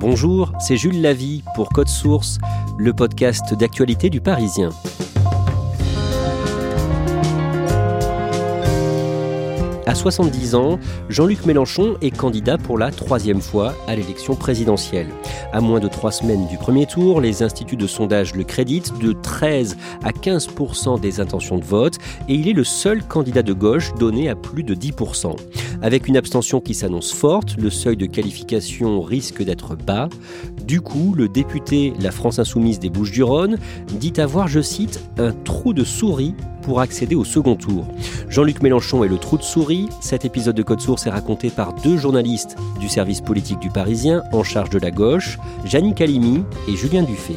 Bonjour, c'est Jules Lavie pour Code Source, le podcast d'actualité du Parisien. À 70 ans, Jean-Luc Mélenchon est candidat pour la troisième fois à l'élection présidentielle. À moins de trois semaines du premier tour, les instituts de sondage le créditent de 13 à 15% des intentions de vote et il est le seul candidat de gauche donné à plus de 10 Avec une abstention qui s'annonce forte, le seuil de qualification risque d'être bas. Du coup, le député La France Insoumise des Bouches-du-Rhône dit avoir, je cite, un trou de souris pour accéder au second tour. Jean-Luc Mélenchon est le trou de souris. Cet épisode de Code Source est raconté par deux journalistes du service politique du Parisien en charge de la gauche, Janine Calimi et Julien Dufay.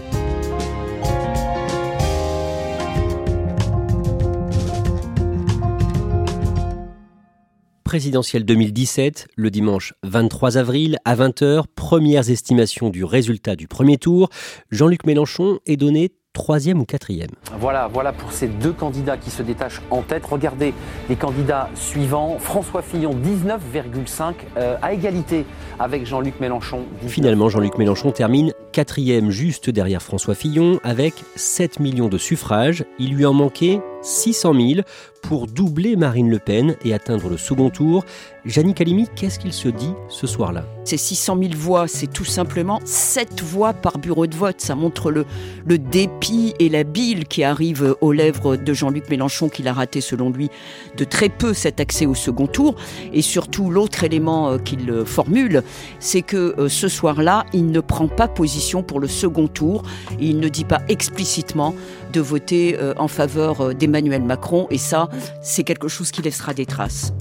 Présidentielle 2017, le dimanche 23 avril à 20h, premières estimations du résultat du premier tour. Jean-Luc Mélenchon est donné troisième ou quatrième. Voilà, voilà pour ces deux candidats qui se détachent en tête. Regardez les candidats suivants. François Fillon, 19,5 euh, à égalité avec Jean-Luc Mélenchon. Finalement, Jean-Luc Mélenchon termine quatrième juste derrière François Fillon avec 7 millions de suffrages. Il lui en manquait 600 000 pour doubler Marine Le Pen et atteindre le second tour. Janine Calimi, qu'est-ce qu'il se dit ce soir-là Ces 600 000 voix, c'est tout simplement 7 voix par bureau de vote. Ça montre le, le dépit et la bile qui arrive aux lèvres de Jean-Luc Mélenchon, qu'il a raté selon lui de très peu cet accès au second tour. Et surtout, l'autre élément euh, qu'il euh, formule, c'est que euh, ce soir-là, il ne prend pas position pour le second tour. Il ne dit pas explicitement de voter en faveur d'Emmanuel Macron. Et ça, c'est quelque chose qui laissera des traces.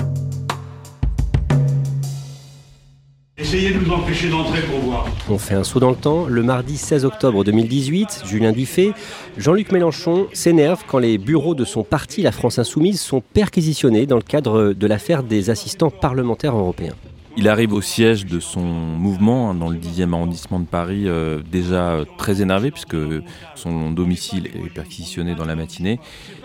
Essayez de nous empêcher d'entrer pour voir. On fait un saut dans le temps. Le mardi 16 octobre 2018, Julien Dufay, Jean-Luc Mélenchon s'énerve quand les bureaux de son parti, la France Insoumise, sont perquisitionnés dans le cadre de l'affaire des assistants parlementaires européens. Il arrive au siège de son mouvement hein, dans le 10e arrondissement de Paris, euh, déjà très énervé puisque son domicile est perquisitionné dans la matinée.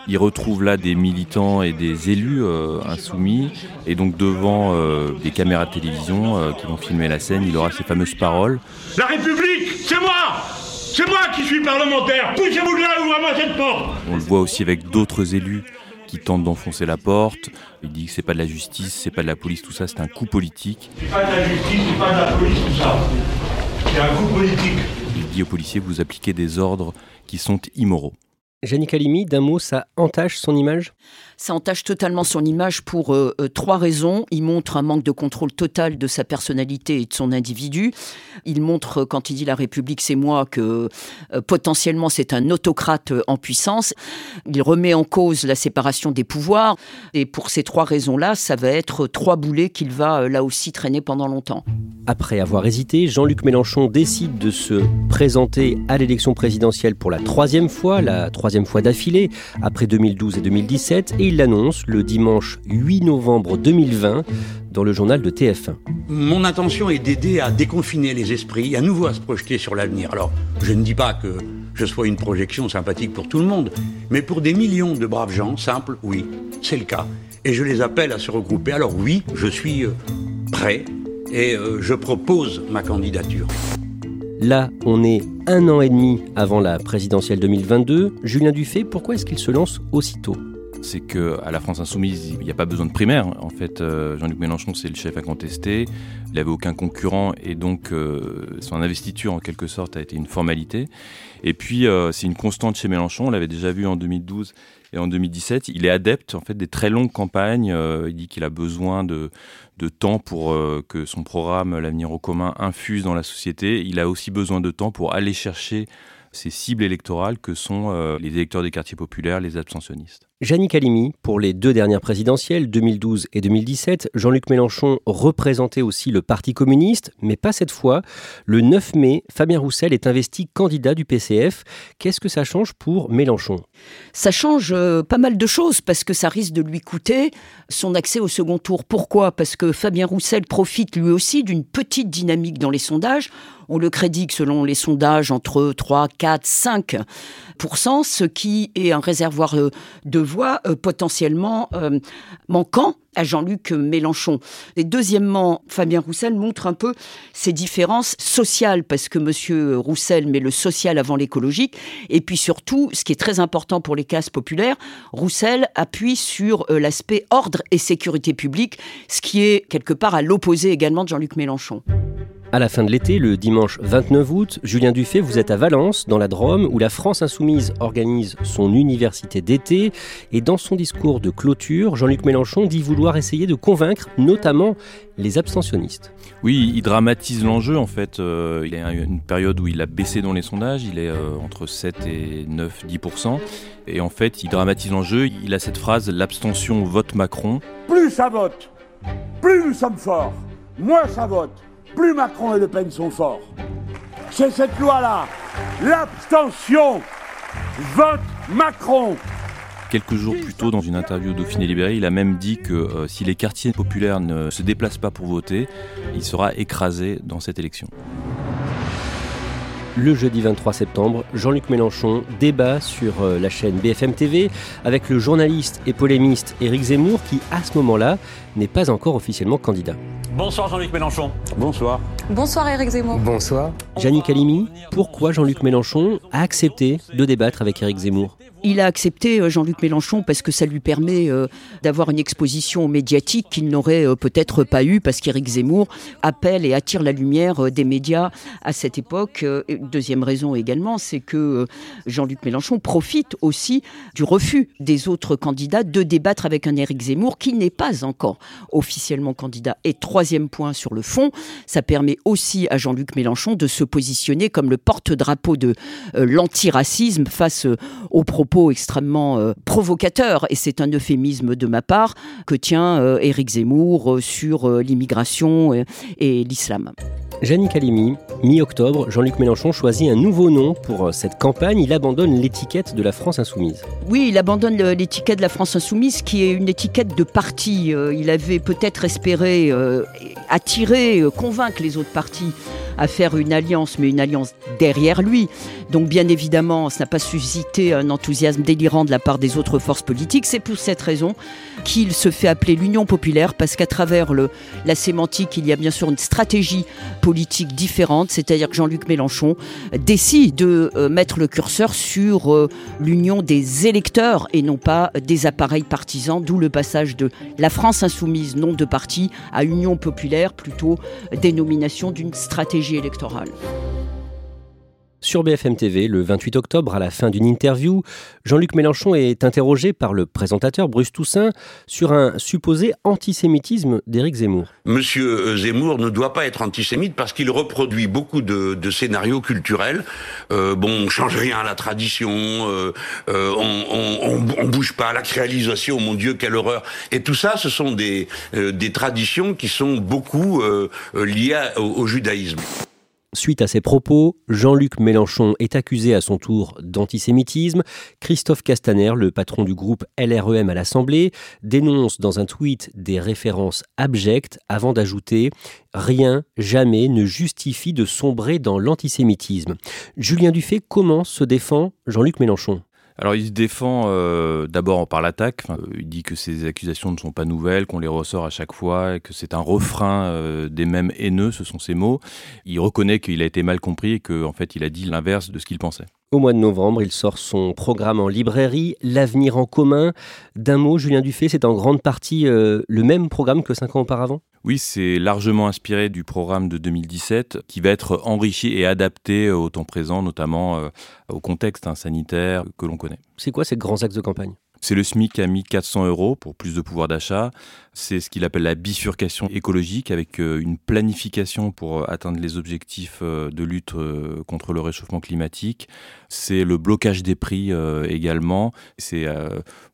Il retrouve là des militants et des élus euh, insoumis et donc devant euh, des caméras de télévision qui vont filmer la scène, il aura ces fameuses paroles. La République, c'est moi! C'est moi qui suis parlementaire! Poussez-vous de là, ouvrez-moi cette porte! On le voit aussi avec d'autres élus qui tente d'enfoncer la porte. Il dit que c'est pas de la justice, c'est pas de la police, tout ça, c'est un coup politique. C'est pas de la justice, c'est pas de la police, tout ça. C'est un coup politique. Il dit aux policiers vous appliquez des ordres qui sont immoraux. Janine Calimi, d'un mot, ça entache son image? Ça entache totalement son image pour euh, euh, trois raisons. Il montre un manque de contrôle total de sa personnalité et de son individu. Il montre, quand il dit la République, c'est moi, que euh, potentiellement c'est un autocrate en puissance. Il remet en cause la séparation des pouvoirs. Et pour ces trois raisons-là, ça va être trois boulets qu'il va là aussi traîner pendant longtemps. Après avoir hésité, Jean-Luc Mélenchon décide de se présenter à l'élection présidentielle pour la troisième fois, la troisième fois d'affilée, après 2012 et 2017. Et il l'annonce le dimanche 8 novembre 2020 dans le journal de TF1. Mon intention est d'aider à déconfiner les esprits, à nouveau à se projeter sur l'avenir. Alors, je ne dis pas que je sois une projection sympathique pour tout le monde, mais pour des millions de braves gens simples, oui, c'est le cas. Et je les appelle à se regrouper. Alors oui, je suis euh, prêt et euh, je propose ma candidature. Là, on est un an et demi avant la présidentielle 2022. Julien Dufay, pourquoi est-ce qu'il se lance aussitôt? C'est que à la France insoumise, il n'y a pas besoin de primaire. En fait, euh, Jean-Luc Mélenchon, c'est le chef à contester. Il n'avait aucun concurrent et donc euh, son investiture, en quelque sorte, a été une formalité. Et puis, euh, c'est une constante chez Mélenchon. On l'avait déjà vu en 2012 et en 2017. Il est adepte, en fait, des très longues campagnes. il dit qu'il a besoin de, temps pour que son programme L'avenir au commun infuse dans la société. Il a aussi besoin de temps pour aller chercher ces cibles électorales que sont les électeurs des quartiers populaires, les abstentionnistes. Jannick Halimi, pour les deux dernières présidentielles, 2012 et 2017, Jean-Luc Mélenchon représentait aussi le Parti communiste, mais pas cette fois. Le 9 mai, Fabien Roussel est investi candidat du PCF. Qu'est-ce que ça change pour Mélenchon? Ça change euh, pas mal de choses parce que ça risque de lui coûter son accès au second tour. Pourquoi? Parce que Fabien Roussel profite lui aussi d'une petite dynamique dans les sondages. On le crédite selon les sondages entre 3, 4, 5 ce qui est un réservoir euh, de voix euh, potentiellement euh, manquant à Jean-Luc Mélenchon. Deuxièmement, Fabien Roussel montre un peu ces différences sociales, parce que M. Roussel met le social avant l'écologique. Et puis surtout, ce qui est très important pour les classes populaires, Roussel appuie sur l'aspect ordre et sécurité publique, ce qui est quelque part à l'opposé également de Jean-Luc Mélenchon. À la fin de l'été, le dimanche 29 août, Julien Dufay, vous êtes à Valence, dans la Drôme, où la France insoumise organise son université d'été. Et dans son discours de clôture, Jean-Luc Mélenchon dit vouloir essayer de convaincre notamment les abstentionnistes. Oui, il dramatise l'enjeu en fait. Euh, il y a une période où il a baissé dans les sondages, il est euh, entre 7 et 9, 10%. Et en fait, il dramatise l'enjeu. Il a cette phrase l'abstention vote Macron. Plus ça vote, plus nous sommes forts. Moins ça vote plus Macron et Le Pen sont forts. C'est cette loi-là. L'abstention. Vote Macron. Quelques jours plus tôt, dans une interview au Dauphiné Libéré, il a même dit que euh, si les quartiers populaires ne se déplacent pas pour voter, il sera écrasé dans cette élection. Le jeudi 23 septembre, Jean-Luc Mélenchon débat sur euh, la chaîne BFM TV avec le journaliste et polémiste Éric Zemmour qui, à ce moment-là, n'est pas encore officiellement candidat. Bonsoir Jean-Luc Mélenchon. Bonsoir. Bonsoir Éric Zemmour. Bonsoir. Janine Calimi, pourquoi Jean-Luc Mélenchon a accepté de débattre avec Éric Zemmour il a accepté euh, Jean-Luc Mélenchon parce que ça lui permet euh, d'avoir une exposition médiatique qu'il n'aurait euh, peut-être pas eu parce qu'Éric Zemmour appelle et attire la lumière des médias à cette époque. Deuxième raison également, c'est que Jean-Luc Mélenchon profite aussi du refus des autres candidats de débattre avec un Éric Zemmour qui n'est pas encore officiellement candidat. Et troisième point sur le fond, ça permet aussi à Jean-Luc Mélenchon de se positionner comme le porte-drapeau de l'antiracisme face aux propos extrêmement euh, provocateur, et c'est un euphémisme de ma part, que tient euh, Éric Zemmour euh, sur l'immigration et l'islam. Janine Calimi, mi-octobre, Jean-Luc Mélenchon choisit un nouveau nom pour cette campagne. Il abandonne l'étiquette de la France insoumise. Oui, il abandonne l'étiquette de la France insoumise qui est une étiquette de parti. Il avait peut-être espéré attirer, convaincre les autres partis à faire une alliance, mais une alliance derrière lui. Donc bien évidemment, ça n'a pas suscité un enthousiasme délirant de la part des autres forces politiques. C'est pour cette raison qu'il se fait appeler l'Union populaire, parce qu'à travers le, la sémantique, il y a bien sûr une stratégie politique différente, c'est-à-dire que Jean-Luc Mélenchon décide de euh, mettre le curseur sur euh, l'union des électeurs et non pas des appareils partisans, d'où le passage de la France insoumise, nom de parti, à Union populaire, plutôt dénomination d'une stratégie électorale. Sur BFM TV, le 28 octobre, à la fin d'une interview, Jean-Luc Mélenchon est interrogé par le présentateur Bruce Toussaint sur un supposé antisémitisme d'Éric Zemmour. Monsieur euh, Zemmour ne doit pas être antisémite parce qu'il reproduit beaucoup de, scénarios culturels. Euh, bon, on change rien à la tradition, euh, on, on, bouge pas, la créalisation, mon Dieu, quelle horreur. Et tout ça, ce sont des traditions qui sont beaucoup liées au judaïsme. Suite à ces propos, Jean-Luc Mélenchon est accusé à son tour d'antisémitisme. Christophe Castaner, le patron du groupe LREM à l'Assemblée, dénonce dans un tweet des références abjectes avant d'ajouter Rien, jamais ne justifie de sombrer dans l'antisémitisme. Julien Dufay, comment se défend Jean-Luc Mélenchon? Alors il se défend euh, d'abord par l'attaque. il dit que ces accusations ne sont pas nouvelles, qu'on les ressort à chaque fois, que c'est un refrain euh, des mêmes haineux, ce sont ses mots. Il reconnaît qu'il a été mal compris et qu'en fait il a dit l'inverse de ce qu'il pensait. Au mois de novembre, il sort son programme en librairie, L'avenir en commun. D'un mot, Julien Dufay, c'est en grande partie euh, le même programme que cinq ans auparavant? Oui, c'est largement inspiré du programme de 2017 qui va être enrichi et adapté au temps présent, notamment euh, au contexte hein, sanitaire que l'on connaît. C'est quoi ces grands axes de campagne? C'est le SMIC a mis 400 euros pour plus de pouvoir d'achat. C'est ce qu'il appelle la bifurcation écologique avec euh, une planification pour euh, atteindre les objectifs euh, de lutte contre le réchauffement climatique. C'est le blocage des prix également. C'est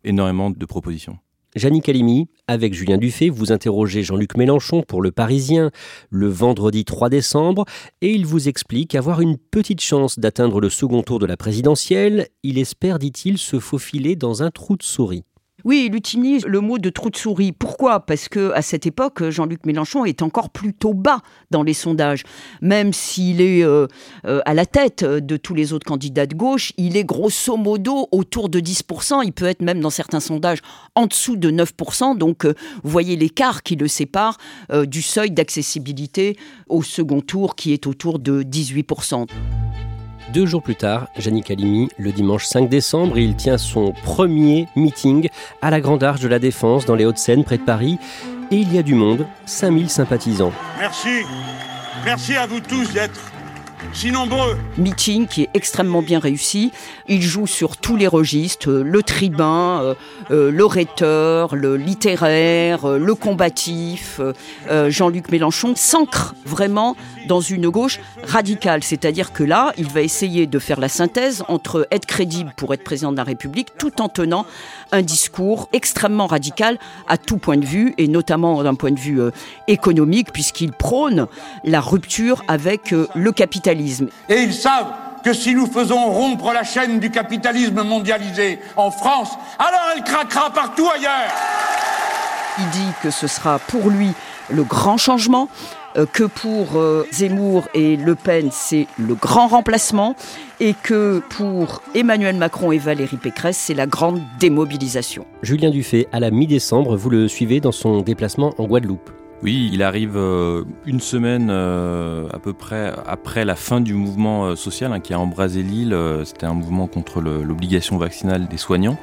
énormément de propositions. Jannick Calimi, avec Julien Dufay, vous interrogez Jean-Luc Mélenchon pour Le Parisien le vendredi 3 décembre et il vous explique avoir une petite chance d'atteindre le second tour de la présidentielle. Il espère, dit-il, se faufiler dans un trou de souris. Oui, il utilise le mot de trou de souris. Pourquoi? Parce que à cette époque, Jean-Luc Mélenchon est encore plutôt bas dans les sondages. Même s'il est euh, euh, à la tête de tous les autres candidats de gauche, il est grosso modo autour de 10%. Il peut être même dans certains sondages en dessous de 9%. Donc, euh, vous voyez l'écart qui le sépare du seuil d'accessibilité au second tour qui est autour de 18%. Deux jours plus tard, Yannick Halimi, le dimanche 5 décembre, il tient son premier meeting à la Grande Arche de la Défense dans les Hauts-de-Seine, près de Paris. Et il y a du monde, 5000 sympathisants. Merci, merci à vous tous d'être si nombreux. Meeting qui est extrêmement bien réussi. Il joue sur tous les registres, euh, le tribun, euh, euh, le rhéteur, le littéraire, le combatif. Jean-Luc Mélenchon s'ancre vraiment dans une gauche radicale. C'est-à-dire que là, il va essayer de faire la synthèse entre être crédible pour être président de la République tout en tenant un discours extrêmement radical à tout point de vue et notamment d'un point de vue économique puisqu'il prône la rupture avec le capitalisme et ils savent que si nous faisons rompre la chaîne du capitalisme mondialisé en France, alors elle craquera partout ailleurs. Il dit que ce sera pour lui le grand changement, euh, que pour euh, Zemmour et Le Pen, c'est le grand remplacement, et que pour Emmanuel Macron et Valérie Pécresse, c'est la grande démobilisation. Julien Dufay, à la mi-décembre, vous le suivez dans son déplacement en Guadeloupe. Oui, il arrive euh, une semaine euh, à peu près après la fin du mouvement euh, social hein, qui a embrasé l'île. C'était un mouvement contre l'obligation vaccinale des soignants.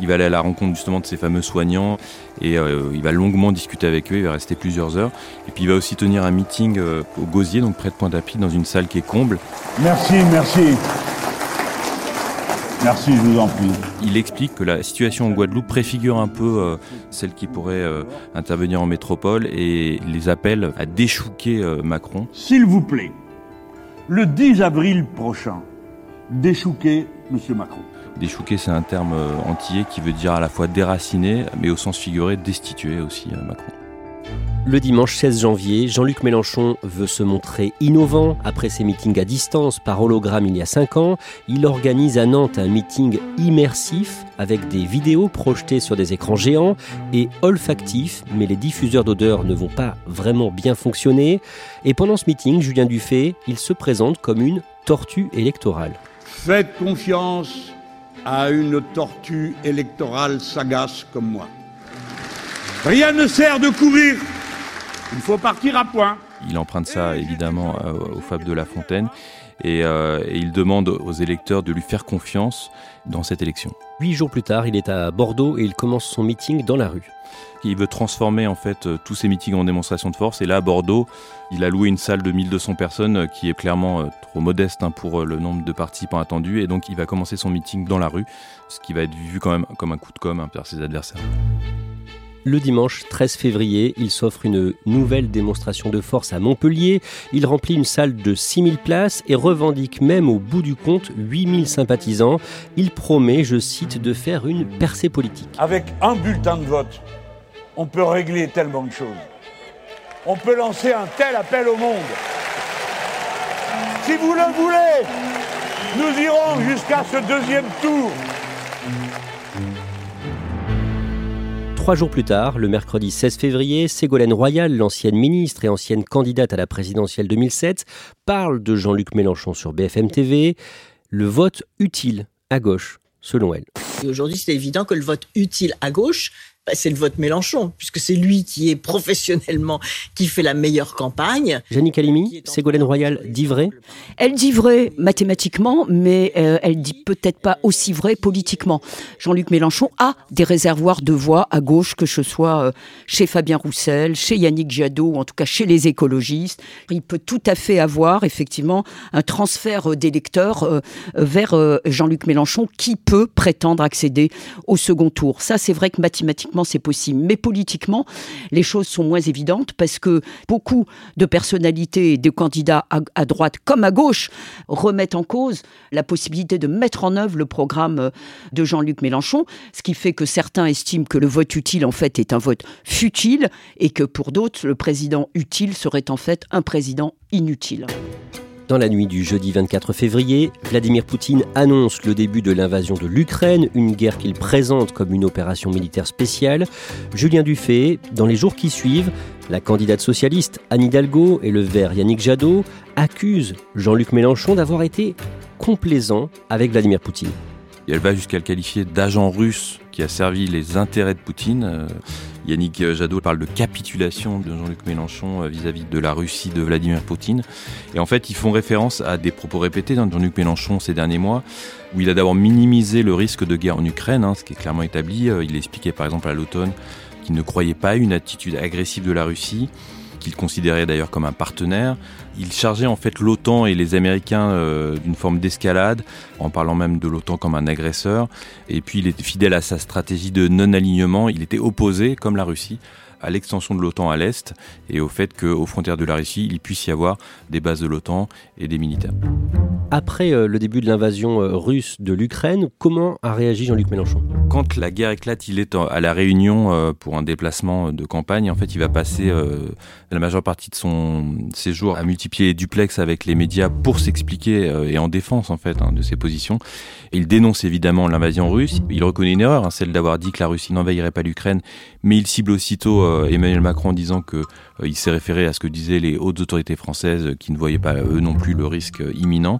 Il va aller à la rencontre justement de ces fameux soignants et il va longuement discuter avec eux. Il va rester plusieurs heures. Et puis il va aussi tenir un meeting au Gosier, donc près de Pointe-à-Pitre, dans une salle qui est comble. Merci, merci. Merci, je vous en prie. Il explique que la situation en Guadeloupe préfigure un peu euh, celle qui pourrait euh, intervenir en métropole et les appelle à déchouquer euh, Macron. S'il vous plaît, le 10 avril prochain, déchouquer M. Macron. Déchouquer, c'est un terme antillais qui veut dire à la fois déraciner, mais au sens figuré, destituer aussi Macron. Le dimanche 16 janvier, Jean-Luc Mélenchon veut se montrer innovant. Après ses meetings à distance par hologramme il y a 5 ans, il organise à Nantes un meeting immersif avec des vidéos projetées sur des écrans géants et olfactifs, mais les diffuseurs d'odeurs ne vont pas vraiment bien fonctionner. Et pendant ce meeting, Julien Dufay, il se présente comme une tortue électorale. Faites confiance à une tortue électorale sagace comme moi. Rien ne sert de courir il faut partir à point. Il emprunte ça évidemment euh, au Fab de La Fontaine euh, et, il demande aux électeurs de lui faire confiance dans cette élection. Huit jours plus tard, il est à Bordeaux et il commence son meeting dans la rue. Il veut transformer en fait euh, tous ses meetings en démonstration de force. Et là, à Bordeaux, il a loué une salle de 1200 personnes qui est clairement trop modeste hein, pour le nombre de participants attendus. Et donc, il va commencer son meeting dans la rue, ce qui va être vu quand même comme un coup de com' hein, par ses adversaires. Le dimanche 13 février, il s'offre une nouvelle démonstration de force à Montpellier. Il remplit une salle de 6000 places et revendique même au bout du compte 8000 sympathisants. Il promet, je cite, de faire une percée politique. Avec un bulletin de vote, on peut régler tellement de choses. On peut lancer un tel appel au monde. Si vous le voulez, nous irons jusqu'à ce deuxième tour. Trois jours plus tard, le mercredi 16 février, Ségolène Royal, l'ancienne ministre et ancienne candidate à la présidentielle 2007, parle de Jean-Luc Mélenchon sur BFM TV. Le vote utile à gauche, selon elle. Aujourd'hui, c'est évident que le vote utile à gauche bah, c'est le vote Mélenchon, puisque c'est lui qui est professionnellement, qui fait la meilleure campagne. Janine Calimi, Ségolène Royal dit vrai? Elle dit vrai mathématiquement, mais euh, elle dit peut-être pas aussi vrai politiquement. Jean-Luc Mélenchon a des réservoirs de voix à gauche, que ce soit euh, chez Fabien Roussel, chez Yannick Jadot, ou en tout cas chez les écologistes. Il peut tout à fait avoir effectivement un transfert euh, d'électeurs vers Jean-Luc Mélenchon qui peut prétendre accéder au second tour. Ça, c'est vrai que mathématiquement, c'est possible. Mais politiquement, les choses sont moins évidentes parce que beaucoup de personnalités et de candidats à, droite comme à gauche remettent en cause la possibilité de mettre en œuvre le programme de Jean-Luc Mélenchon, ce qui fait que certains estiment que le vote utile, en fait, est un vote futile et que pour d'autres, le président utile serait en fait un président inutile. Dans la nuit du jeudi 24 février, Vladimir Poutine annonce le début de l'invasion de l'Ukraine, une guerre qu'il présente comme une opération militaire spéciale. Julien Dufay, dans les jours qui suivent, la candidate socialiste Anne Hidalgo et le vert Yannick Jadot accusent Jean-Luc Mélenchon d'avoir été complaisant avec Vladimir Poutine. elle va jusqu'à le qualifier d'agent russe qui a servi les intérêts de Poutine. Yannick Jadot parle de capitulation de Jean-Luc Mélenchon euh, vis-à-vis de la Russie de Vladimir Poutine. Et en fait, ils font référence à des propos répétés de Jean-Luc Mélenchon ces derniers mois, où il a d'abord minimisé le risque de guerre en Ukraine, hein, ce qui est clairement établi. Euh, il expliquait par exemple à l'automne qu'il ne croyait pas à une attitude agressive de la Russie qu'il considérait d'ailleurs comme un partenaire. Il chargeait en fait l'OTAN et les Américains euh, d'une forme d'escalade, en parlant même de l'OTAN comme un agresseur. Et puis il était fidèle à sa stratégie de non-alignement. Il était opposé, comme la Russie, à l'extension de l'OTAN à l'Est et au fait qu'aux frontières de la Russie, il puisse y avoir des bases de l'OTAN et des militaires. Après euh, le début de l'invasion euh, russe de l'Ukraine, comment a réagi Jean-Luc Mélenchon? Quand la guerre éclate, il est à la Réunion euh, pour un déplacement de campagne. En fait, il va passer la majeure partie de son séjour à multiplier les duplex avec les médias pour s'expliquer et en défense en fait hein, de ses positions. Il dénonce évidemment l'invasion russe. Il reconnaît une erreur, hein, celle d'avoir dit que la Russie n'envahirait pas l'Ukraine, mais il cible aussitôt Emmanuel Macron en disant que il s'est référé à ce que disaient les hautes autorités françaises qui ne voyaient pas eux non plus le risque imminent.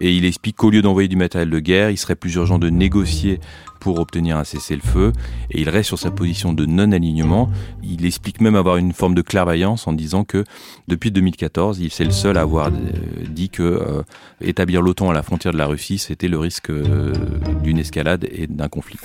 Et il explique qu'au lieu d'envoyer du matériel de guerre, il serait plus urgent de négocier pour obtenir un cessez-le-feu. Et il reste sur sa position de non-alignement. Il explique même avoir une forme de clairvoyance en disant que depuis 2014, c'est le seul à avoir euh, dit que euh, établir l'OTAN à la frontière de la Russie, c'était le risque euh, d'une escalade et d'un conflit.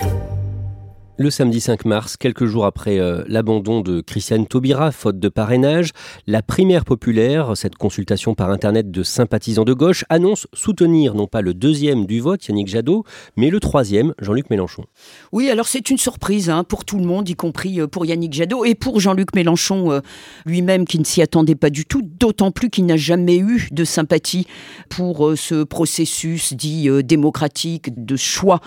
Le samedi 5 mars, quelques jours après euh, l'abandon de Christiane Taubira, faute de parrainage, la primaire populaire, cette consultation par Internet de sympathisants de gauche, annonce soutenir non pas le deuxième du vote, Yannick Jadot, mais le troisième, Jean-Luc Mélenchon. Oui, alors c'est une surprise hein, pour tout le monde, y compris euh, pour Yannick Jadot et pour Jean-Luc Mélenchon euh, lui-même qui ne s'y attendait pas du tout, d'autant plus qu'il n'a jamais eu de sympathie pour ce processus dit démocratique de choix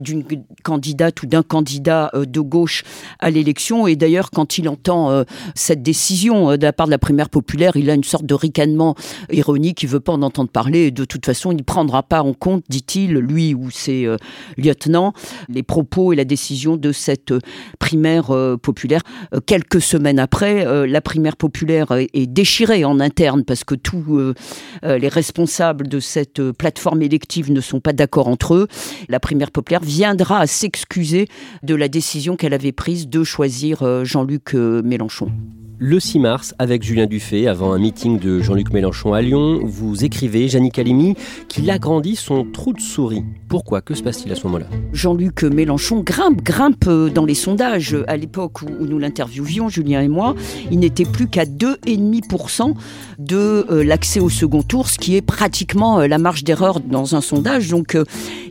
d'une candidate ou d'un candidat euh, de gauche à l'élection. Et d'ailleurs, quand il entend euh, cette décision euh, de la part de la primaire populaire, il a une sorte de ricanement ironique. Il veut pas en entendre parler. Et de toute façon, il ne prendra pas en compte, dit-il, lui ou ses lieutenants, les propos et la décision de cette primaire populaire. quelques semaines après, la primaire populaire est, déchirée en interne parce que tous les responsables de cette plateforme élective ne sont pas d'accord entre eux. La primaire populaire viendra à s'excuser de la la décision qu'elle avait prise de choisir euh, Jean-Luc euh, Mélenchon. Le 6 mars, avec Julien Dufay, avant un meeting de Jean-Luc Mélenchon à Lyon, vous écrivez, Jannick Alimi, qu'il agrandit son trou de souris. Pourquoi Que se passe-t-il à ce moment-là Jean-Luc Mélenchon grimpe, grimpe dans les sondages. À l'époque où nous l'interviewions, Julien et moi, il n'était plus qu'à 2,5% de euh, l'accès au second tour, ce qui est pratiquement euh, la marge d'erreur dans un sondage. Donc euh,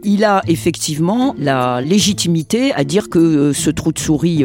il a effectivement la légitimité à dire que ce trou de souris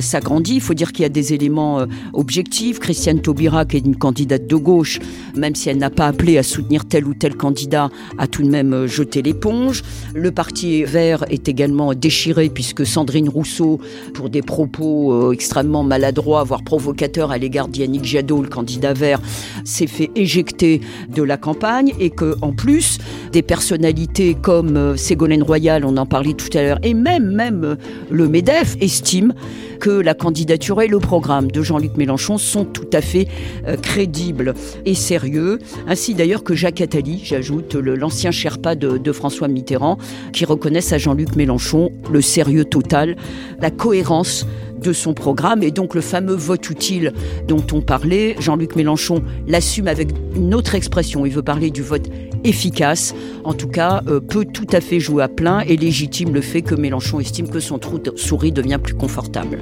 s'agrandit. Il faut dire qu'il y a des éléments objectif. Christiane Taubira, qui est une candidate de gauche, même si elle n'a pas appelé à soutenir tel ou tel candidat, a tout de même euh, jeté l'éponge. Le parti vert est également déchiré puisque Sandrine Rousseau, pour des propos euh, extrêmement maladroits, voire provocateurs à l'égard d'Yannick Jadot, le candidat vert, s'est fait éjecter de la campagne et que, en plus, des personnalités comme euh, Ségolène Royal, on en parlait tout à l'heure, et même, même le MEDEF estiment que la candidature et le programme de Jean-Luc Mélenchon sont tout à fait euh, crédibles et sérieux. Ainsi d'ailleurs que Jacques Attali, j'ajoute, l'ancien Sherpa de, de François Mitterrand, qui reconnaissent à Jean-Luc Mélenchon le sérieux total, la cohérence de son programme. Et donc le fameux vote utile dont on parlait, Jean-Luc Mélenchon l'assume avec une autre expression. Il veut parler du vote efficace, en tout cas euh, peut tout à fait jouer à plein et légitime le fait que Mélenchon estime que son trou de souris devient plus confortable.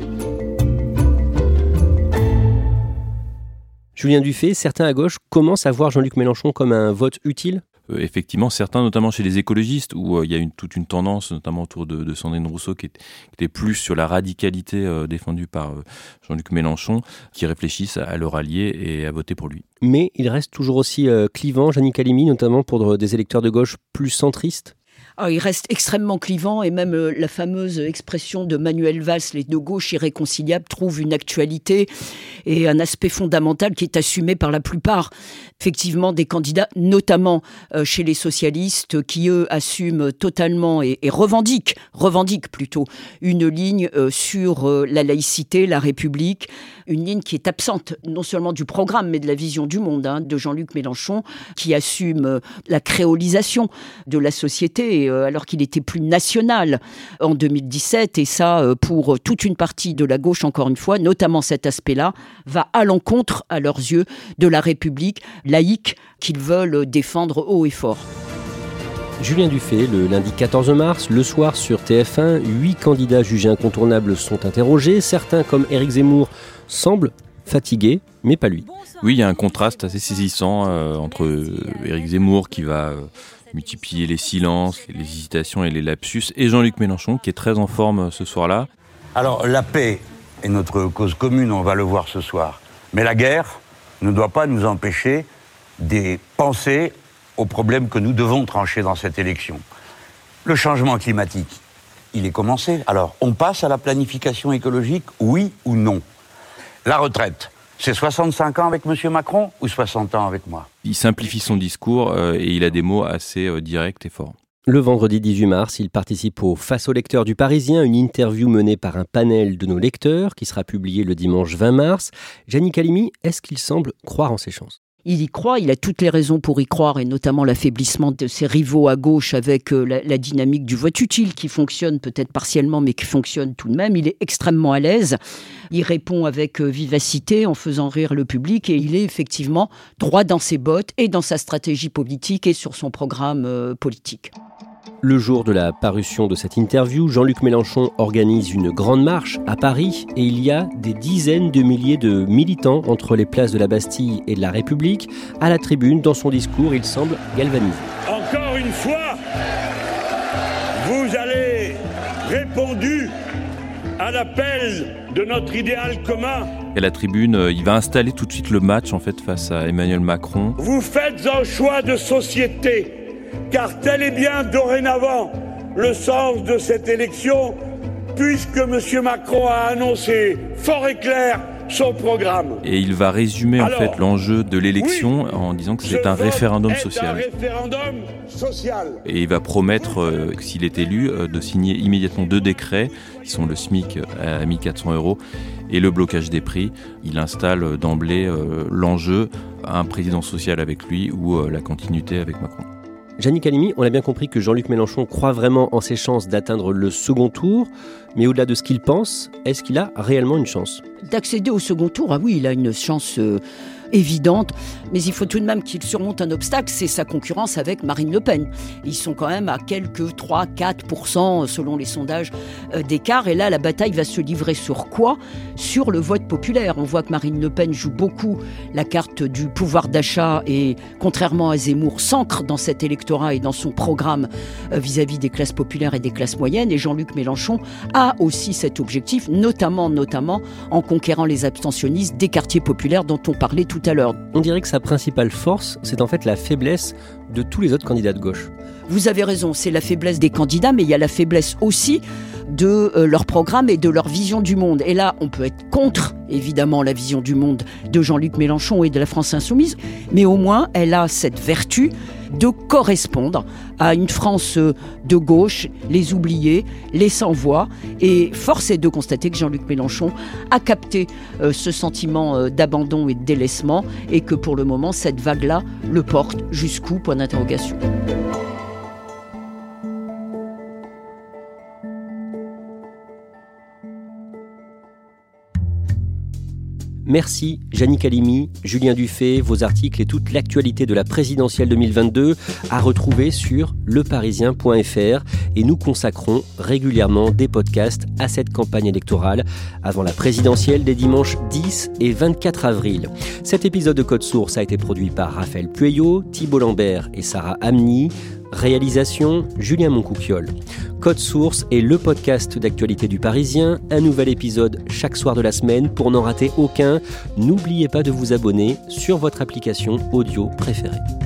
Julien Dufay, certains à gauche commencent à voir Jean-Luc Mélenchon comme un vote utile? Euh, effectivement, certains, notamment chez les écologistes, où euh, il y a toute une tendance, notamment autour de, de Sandrine Rousseau, qui, était plus sur la radicalité euh, défendue par Jean-Luc Mélenchon, qui réfléchissent à, le rallier et à voter pour lui. Mais il reste toujours aussi clivant, Janine Calimi, notamment pour des électeurs de gauche plus centristes? Ah, il reste extrêmement clivant et même la fameuse expression de Manuel Valls, les deux gauches irréconciliables, trouve une actualité et un aspect fondamental qui est assumé par la plupart effectivement des candidats, notamment euh, chez les socialistes, qui eux assument totalement et, revendiquent, revendiquent plutôt, une ligne euh, sur euh, la laïcité, la République, une ligne qui est absente non seulement du programme, mais de la vision du monde hein, de Jean-Luc Mélenchon, qui assume la créolisation de la société, alors qu'il était plus national en 2017, et ça, pour toute une partie de la gauche, encore une fois, notamment cet aspect-là, va à l'encontre, à leurs yeux, de la République, laïque qu'ils veulent défendre haut et fort. Julien Dufay, le lundi 14 mars, le soir sur TF1, huit candidats jugés incontournables sont interrogés. Certains, comme Éric Zemmour, semblent fatigués, mais pas lui. Oui, il y a un contraste assez saisissant euh, entre euh, Éric Zemmour qui va euh, multiplier les silences, les hésitations et les lapsus, et Jean-Luc Mélenchon qui est très en forme ce soir-là. Alors la paix est notre cause commune, on va le voir ce soir. Mais la guerre ne doit pas nous empêcher des pensées aux problèmes que nous devons trancher dans cette élection. Le changement climatique, il est commencé. Alors, on passe à la planification écologique, oui ou non? La retraite, c'est 65 ans avec M. Macron ou 60 ans avec moi? Il simplifie son discours euh, et il a des mots assez euh, directs et forts. Le vendredi 18 mars, il participe au Face aux lecteurs du Parisien, une interview menée par un panel de nos lecteurs qui sera publiée le dimanche 20 mars. Gianni Calimi, est-ce qu'il semble croire en ses chances? Il y croit, il a toutes les raisons pour y croire, et notamment l'affaiblissement de ses rivaux à gauche avec euh, la, dynamique du vote utile qui fonctionne peut-être partiellement, mais qui fonctionne tout de même. Il est extrêmement à l'aise. Il répond avec euh, vivacité en faisant rire le public, et il est effectivement droit dans ses bottes et dans sa stratégie politique et sur son programme euh, politique. Le jour de la parution de cette interview, Jean-Luc Mélenchon organise une grande marche à Paris et il y a des dizaines de milliers de militants entre les places de la Bastille et de la République. À la tribune, dans son discours, il semble galvanisé. Encore une fois, vous allez répondu à l'appel de notre idéal commun. Et la tribune, euh, il va installer tout de suite le match en fait face à Emmanuel Macron. Vous faites un choix de société car tel est bien dorénavant le sens de cette élection, puisque M. Macron a annoncé fort et clair son programme. Et il va résumer en fait l'enjeu de l'élection en disant que c'est un référendum social. Et il va promettre, euh, s'il est élu, euh, de signer immédiatement deux décrets, qui sont le SMIC à 1400 euros et le blocage des prix. Il installe d'emblée euh, l'enjeu, un président social avec lui ou la continuité avec Macron. Janine Calimi, on a bien compris que Jean-Luc Mélenchon croit vraiment en ses chances d'atteindre le second tour, mais au-delà de ce qu'il pense, est-ce qu'il a réellement une chance? D'accéder au second tour, ah oui, il a une chance. Euh, évidente, mais il faut tout de même qu'il surmonte un obstacle, c'est sa concurrence avec Marine Le Pen. Ils sont quand même à quelques 3-4% selon les sondages euh, d'écart, et là la bataille va se livrer sur quoi? Sur le vote populaire. On voit que Marine Le Pen joue beaucoup la carte du pouvoir d'achat et contrairement à Zemmour, s'ancre dans cet électorat et dans son programme euh, vis-à-vis des classes populaires et des classes moyennes, et Jean-Luc Mélenchon a aussi cet objectif, notamment, notamment en conquérant les abstentionnistes des quartiers populaires dont on parlait tout à l'heure. On dirait que sa principale force, c'est en fait la faiblesse de tous les autres candidats de gauche. Vous avez raison, c'est la faiblesse des candidats, mais il y a la faiblesse aussi de euh, leur programme et de leur vision du monde. Et là, on peut être contre, évidemment, la vision du monde de Jean-Luc Mélenchon et de la France insoumise, mais au moins, elle a cette vertu de correspondre à une France euh, de gauche, les oubliés, les sans-voix. Et force est de constater que Jean-Luc Mélenchon a capté euh, ce sentiment d'abandon et de délaissement et que pour le moment, cette vague-là le porte jusqu'où? Point d'interrogation. Merci Jannick Halimi, Julien Dufay, vos articles et toute l'actualité de la présidentielle 2022 à retrouver sur leparisien.fr et nous consacrons régulièrement des podcasts à cette campagne électorale avant la présidentielle des dimanches 10 et 24 avril. Cet épisode de Code Source a été produit par Raphaël Pueyo, Thibault Lambert et Sarah Amni. Réalisation Julien Moncouquiole. Code Source est le podcast d'actualité du Parisien, un nouvel épisode chaque soir de la semaine pour n'en rater aucun. N'oubliez pas de vous abonner sur votre application audio préférée.